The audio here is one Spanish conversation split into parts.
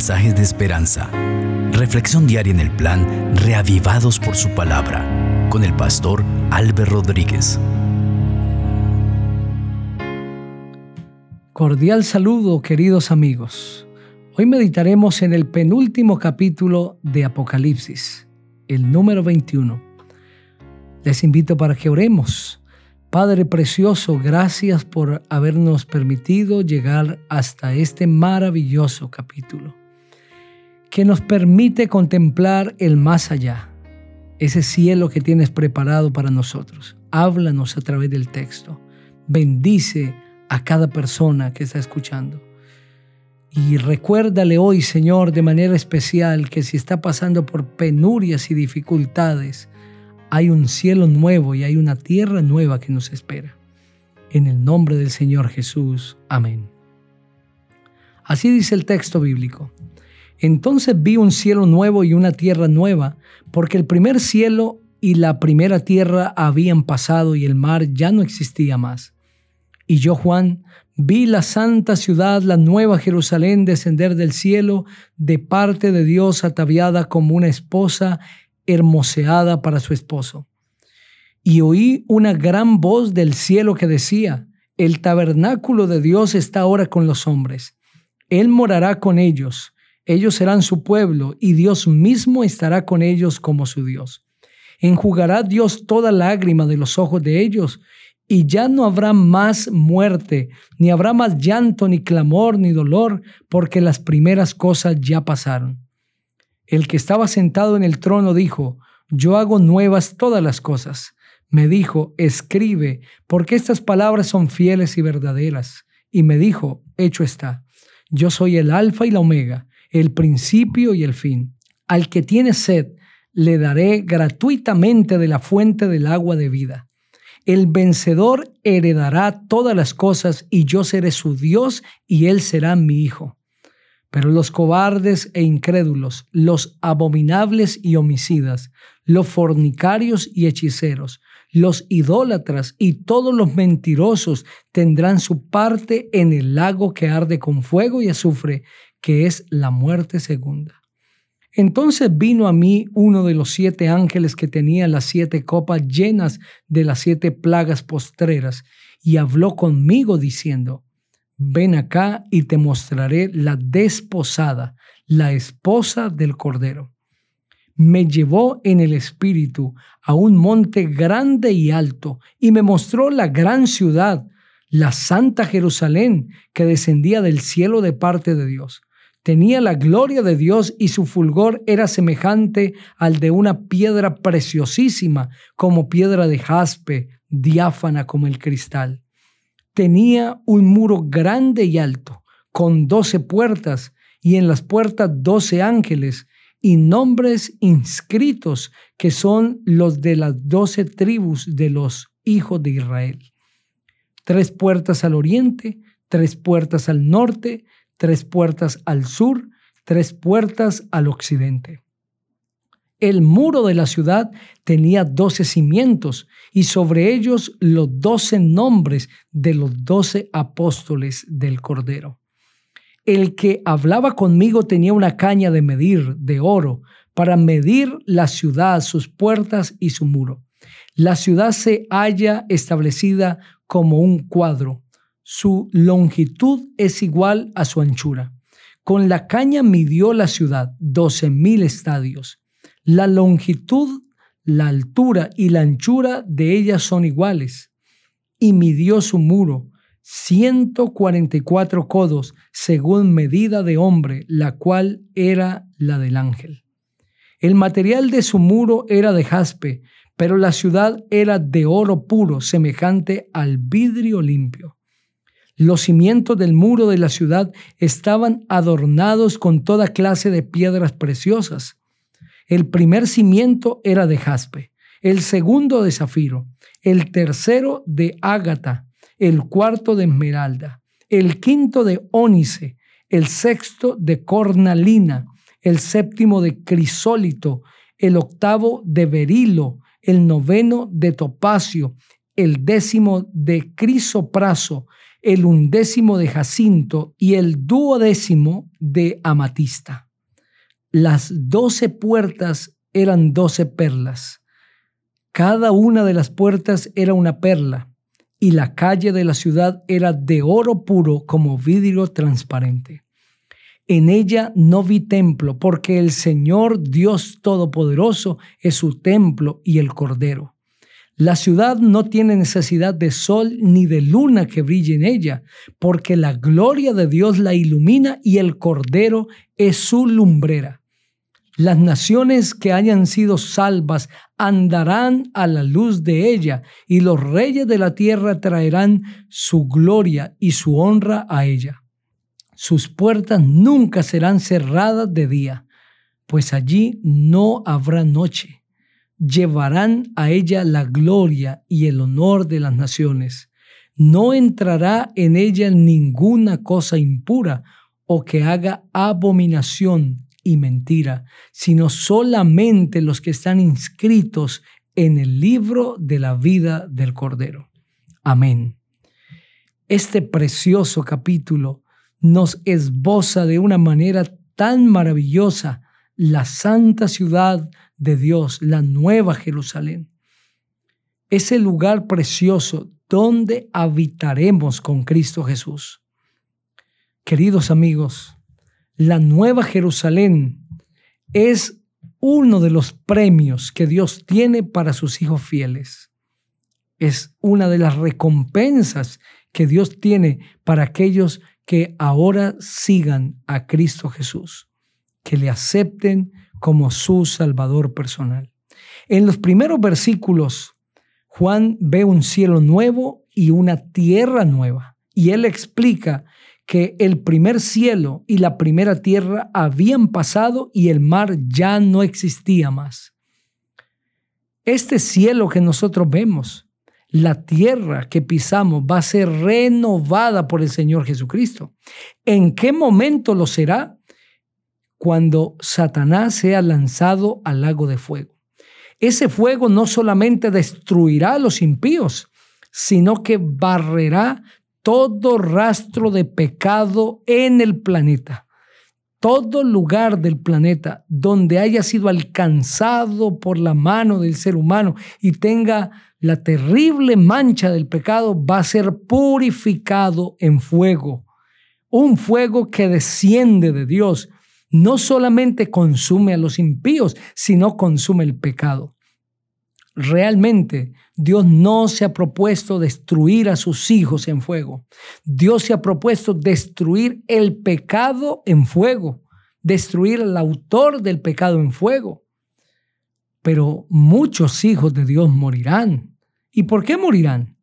mensajes de esperanza. Reflexión diaria en el plan Reavivados por su palabra con el pastor Álvaro Rodríguez. Cordial saludo, queridos amigos. Hoy meditaremos en el penúltimo capítulo de Apocalipsis, el número 21. Les invito para que oremos Padre Precioso, gracias por habernos permitido llegar hasta este maravilloso capítulo, que nos permite contemplar el más allá, ese cielo que tienes preparado para nosotros. Háblanos a través del texto. Bendice a cada persona que está escuchando. Y recuérdale hoy, Señor, de manera especial que si está pasando por penurias y dificultades, hay un cielo nuevo y hay una tierra nueva que nos espera. En el nombre del Señor Jesús. Amén. Así dice el texto bíblico. Entonces vi un cielo nuevo y una tierra nueva, porque el primer cielo y la primera tierra habían pasado y el mar ya no existía más. Y yo, Juan, vi la santa ciudad, la nueva Jerusalén, descender del cielo de parte de Dios ataviada como una esposa hermoseada para su esposo. Y oí una gran voz del cielo que decía, el tabernáculo de Dios está ahora con los hombres. Él morará con ellos, ellos serán su pueblo, y Dios mismo estará con ellos como su Dios. Enjugará Dios toda lágrima de los ojos de ellos, y ya no habrá más muerte, ni habrá más llanto, ni clamor, ni dolor, porque las primeras cosas ya pasaron. El que estaba sentado en el trono dijo, yo hago nuevas todas las cosas. Me dijo, escribe, porque estas palabras son fieles y verdaderas. Y me dijo, hecho está. Yo soy el alfa y la omega, el principio y el fin. Al que tiene sed, le daré gratuitamente de la fuente del agua de vida. El vencedor heredará todas las cosas y yo seré su Dios y él será mi hijo. Pero los cobardes e incrédulos, los abominables y homicidas, los fornicarios y hechiceros, los idólatras y todos los mentirosos tendrán su parte en el lago que arde con fuego y azufre, que es la muerte segunda. Entonces vino a mí uno de los siete ángeles que tenía las siete copas llenas de las siete plagas postreras, y habló conmigo diciendo, ven acá y te mostraré la desposada, la esposa del Cordero. Me llevó en el espíritu a un monte grande y alto y me mostró la gran ciudad, la santa Jerusalén, que descendía del cielo de parte de Dios. Tenía la gloria de Dios y su fulgor era semejante al de una piedra preciosísima, como piedra de jaspe, diáfana como el cristal tenía un muro grande y alto, con doce puertas, y en las puertas doce ángeles, y nombres inscritos que son los de las doce tribus de los hijos de Israel. Tres puertas al oriente, tres puertas al norte, tres puertas al sur, tres puertas al occidente. El muro de la ciudad tenía doce cimientos y sobre ellos los doce nombres de los doce apóstoles del Cordero. El que hablaba conmigo tenía una caña de medir de oro para medir la ciudad, sus puertas y su muro. La ciudad se halla establecida como un cuadro. Su longitud es igual a su anchura. Con la caña midió la ciudad doce mil estadios la longitud, la altura y la anchura de ellas son iguales. Y midió su muro, 144 codos, según medida de hombre, la cual era la del ángel. El material de su muro era de jaspe, pero la ciudad era de oro puro, semejante al vidrio limpio. Los cimientos del muro de la ciudad estaban adornados con toda clase de piedras preciosas el primer cimiento era de jaspe, el segundo de zafiro, el tercero de ágata, el cuarto de esmeralda, el quinto de ónice, el sexto de cornalina, el séptimo de crisólito, el octavo de berilo, el noveno de topacio, el décimo de crisopraso, el undécimo de jacinto y el duodécimo de amatista. Las doce puertas eran doce perlas. Cada una de las puertas era una perla, y la calle de la ciudad era de oro puro como vidrio transparente. En ella no vi templo, porque el Señor Dios Todopoderoso es su templo y el Cordero. La ciudad no tiene necesidad de sol ni de luna que brille en ella, porque la gloria de Dios la ilumina y el Cordero es su lumbrera. Las naciones que hayan sido salvas andarán a la luz de ella, y los reyes de la tierra traerán su gloria y su honra a ella. Sus puertas nunca serán cerradas de día, pues allí no habrá noche llevarán a ella la gloria y el honor de las naciones. No entrará en ella ninguna cosa impura o que haga abominación y mentira, sino solamente los que están inscritos en el libro de la vida del Cordero. Amén. Este precioso capítulo nos esboza de una manera tan maravillosa la santa ciudad de Dios, la nueva Jerusalén. Ese lugar precioso donde habitaremos con Cristo Jesús. Queridos amigos, la nueva Jerusalén es uno de los premios que Dios tiene para sus hijos fieles. Es una de las recompensas que Dios tiene para aquellos que ahora sigan a Cristo Jesús, que le acepten como su Salvador personal. En los primeros versículos, Juan ve un cielo nuevo y una tierra nueva. Y él explica que el primer cielo y la primera tierra habían pasado y el mar ya no existía más. Este cielo que nosotros vemos, la tierra que pisamos va a ser renovada por el Señor Jesucristo. ¿En qué momento lo será? cuando Satanás sea lanzado al lago de fuego. Ese fuego no solamente destruirá a los impíos, sino que barrerá todo rastro de pecado en el planeta. Todo lugar del planeta donde haya sido alcanzado por la mano del ser humano y tenga la terrible mancha del pecado va a ser purificado en fuego. Un fuego que desciende de Dios no solamente consume a los impíos, sino consume el pecado. Realmente Dios no se ha propuesto destruir a sus hijos en fuego. Dios se ha propuesto destruir el pecado en fuego, destruir al autor del pecado en fuego. Pero muchos hijos de Dios morirán. ¿Y por qué morirán?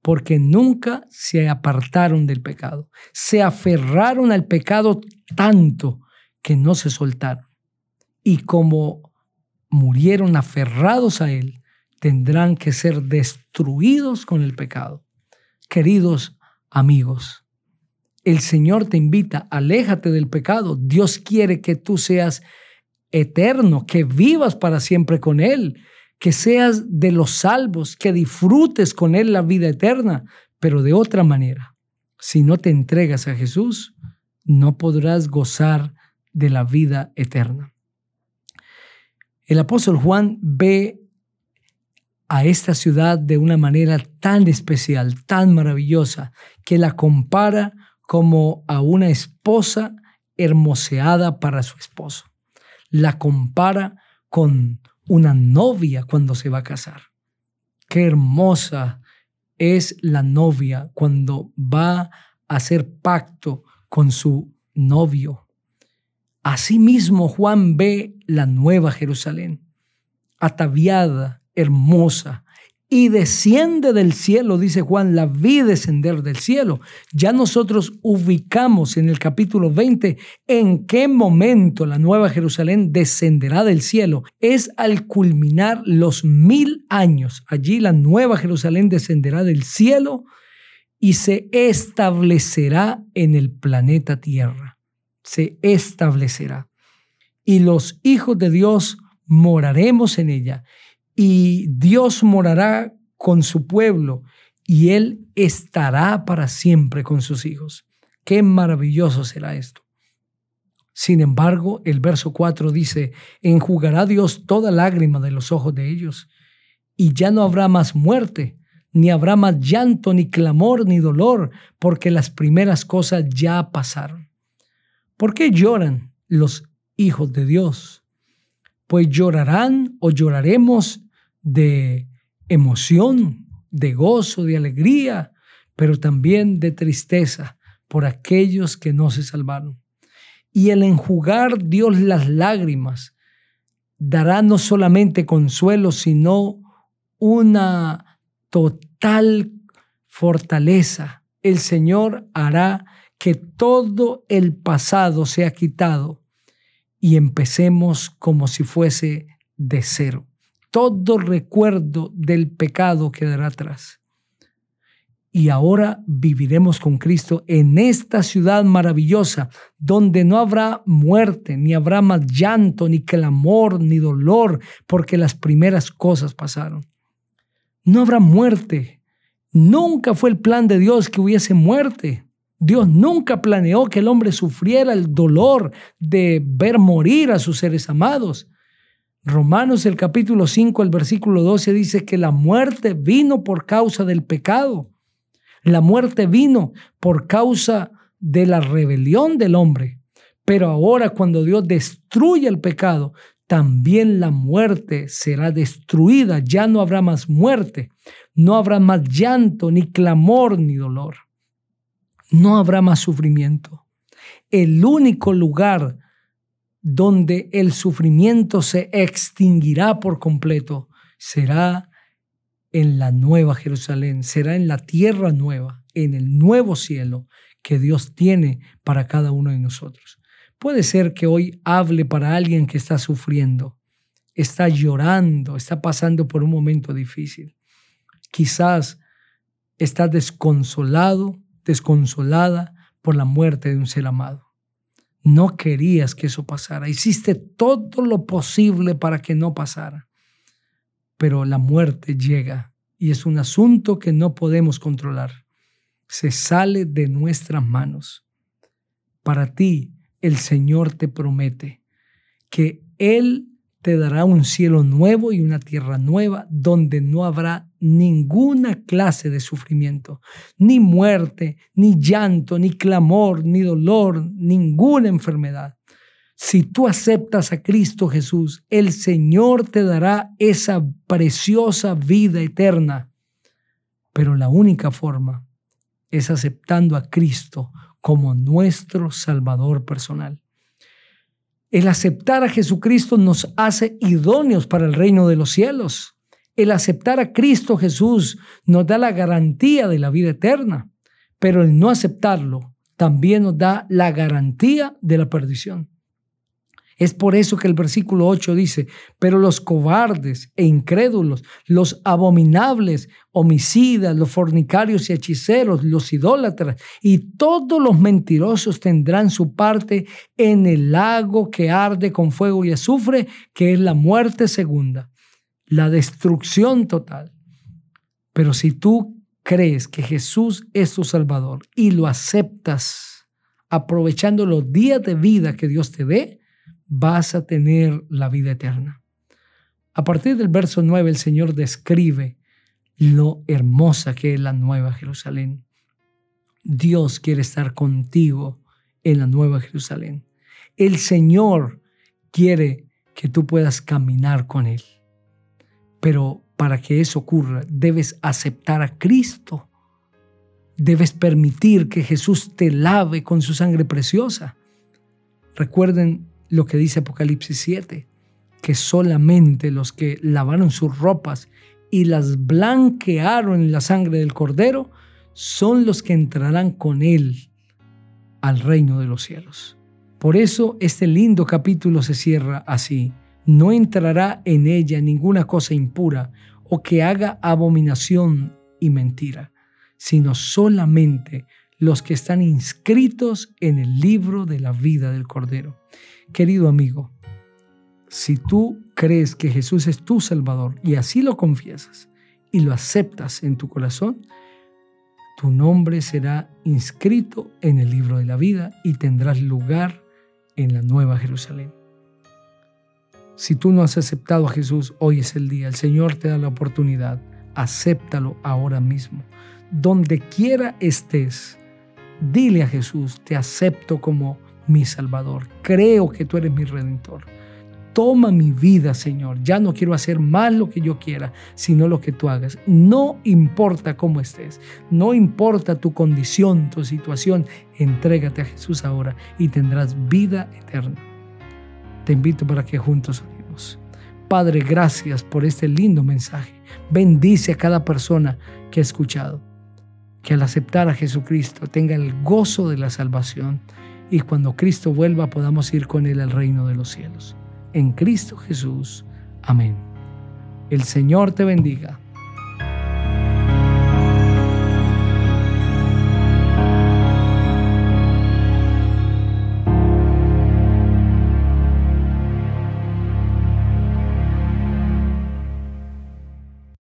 Porque nunca se apartaron del pecado. Se aferraron al pecado tanto que no se soltaron. Y como murieron aferrados a Él, tendrán que ser destruidos con el pecado. Queridos amigos, el Señor te invita, aléjate del pecado. Dios quiere que tú seas eterno, que vivas para siempre con Él, que seas de los salvos, que disfrutes con Él la vida eterna, pero de otra manera. Si no te entregas a Jesús, no podrás gozar de la vida eterna. El apóstol Juan ve a esta ciudad de una manera tan especial, tan maravillosa, que la compara como a una esposa hermoseada para su esposo. La compara con una novia cuando se va a casar. Qué hermosa es la novia cuando va a hacer pacto con su novio. Asimismo, Juan ve la nueva Jerusalén, ataviada, hermosa, y desciende del cielo, dice Juan, la vi descender del cielo. Ya nosotros ubicamos en el capítulo 20 en qué momento la nueva Jerusalén descenderá del cielo. Es al culminar los mil años. Allí la nueva Jerusalén descenderá del cielo y se establecerá en el planeta Tierra se establecerá. Y los hijos de Dios moraremos en ella. Y Dios morará con su pueblo y Él estará para siempre con sus hijos. Qué maravilloso será esto. Sin embargo, el verso 4 dice, enjugará Dios toda lágrima de los ojos de ellos, y ya no habrá más muerte, ni habrá más llanto, ni clamor, ni dolor, porque las primeras cosas ya pasaron. ¿Por qué lloran los hijos de Dios? Pues llorarán o lloraremos de emoción, de gozo, de alegría, pero también de tristeza por aquellos que no se salvaron. Y el enjugar Dios las lágrimas dará no solamente consuelo, sino una total fortaleza. El Señor hará que todo el pasado sea quitado y empecemos como si fuese de cero. Todo recuerdo del pecado quedará atrás. Y ahora viviremos con Cristo en esta ciudad maravillosa, donde no habrá muerte, ni habrá más llanto, ni clamor, ni dolor, porque las primeras cosas pasaron. No habrá muerte. Nunca fue el plan de Dios que hubiese muerte. Dios nunca planeó que el hombre sufriera el dolor de ver morir a sus seres amados. Romanos el capítulo 5, el versículo 12 dice que la muerte vino por causa del pecado. La muerte vino por causa de la rebelión del hombre. Pero ahora cuando Dios destruye el pecado, también la muerte será destruida. Ya no habrá más muerte. No habrá más llanto, ni clamor, ni dolor. No habrá más sufrimiento. El único lugar donde el sufrimiento se extinguirá por completo será en la nueva Jerusalén, será en la tierra nueva, en el nuevo cielo que Dios tiene para cada uno de nosotros. Puede ser que hoy hable para alguien que está sufriendo, está llorando, está pasando por un momento difícil. Quizás está desconsolado, desconsolada por la muerte de un ser amado. No querías que eso pasara. Hiciste todo lo posible para que no pasara. Pero la muerte llega y es un asunto que no podemos controlar. Se sale de nuestras manos. Para ti, el Señor te promete que Él te dará un cielo nuevo y una tierra nueva donde no habrá ninguna clase de sufrimiento, ni muerte, ni llanto, ni clamor, ni dolor, ninguna enfermedad. Si tú aceptas a Cristo Jesús, el Señor te dará esa preciosa vida eterna. Pero la única forma es aceptando a Cristo como nuestro Salvador personal. El aceptar a Jesucristo nos hace idóneos para el reino de los cielos. El aceptar a Cristo Jesús nos da la garantía de la vida eterna, pero el no aceptarlo también nos da la garantía de la perdición. Es por eso que el versículo 8 dice, pero los cobardes e incrédulos, los abominables, homicidas, los fornicarios y hechiceros, los idólatras y todos los mentirosos tendrán su parte en el lago que arde con fuego y azufre, que es la muerte segunda, la destrucción total. Pero si tú crees que Jesús es tu Salvador y lo aceptas aprovechando los días de vida que Dios te dé, vas a tener la vida eterna. A partir del verso 9 el Señor describe lo hermosa que es la nueva Jerusalén. Dios quiere estar contigo en la nueva Jerusalén. El Señor quiere que tú puedas caminar con Él. Pero para que eso ocurra, debes aceptar a Cristo. Debes permitir que Jesús te lave con su sangre preciosa. Recuerden lo que dice Apocalipsis 7, que solamente los que lavaron sus ropas y las blanquearon en la sangre del cordero son los que entrarán con él al reino de los cielos. Por eso este lindo capítulo se cierra así. No entrará en ella ninguna cosa impura o que haga abominación y mentira, sino solamente los que están inscritos en el libro de la vida del Cordero. Querido amigo, si tú crees que Jesús es tu Salvador y así lo confiesas y lo aceptas en tu corazón, tu nombre será inscrito en el libro de la vida y tendrás lugar en la nueva Jerusalén. Si tú no has aceptado a Jesús, hoy es el día. El Señor te da la oportunidad. Acéptalo ahora mismo. Donde quiera estés, dile a Jesús, te acepto como mi Salvador. Creo que tú eres mi Redentor. Toma mi vida, Señor. Ya no quiero hacer más lo que yo quiera, sino lo que tú hagas. No importa cómo estés, no importa tu condición, tu situación, entrégate a Jesús ahora y tendrás vida eterna te invito para que juntos oremos. Padre, gracias por este lindo mensaje. Bendice a cada persona que ha escuchado. Que al aceptar a Jesucristo tenga el gozo de la salvación y cuando Cristo vuelva podamos ir con Él al reino de los cielos. En Cristo Jesús. Amén. El Señor te bendiga.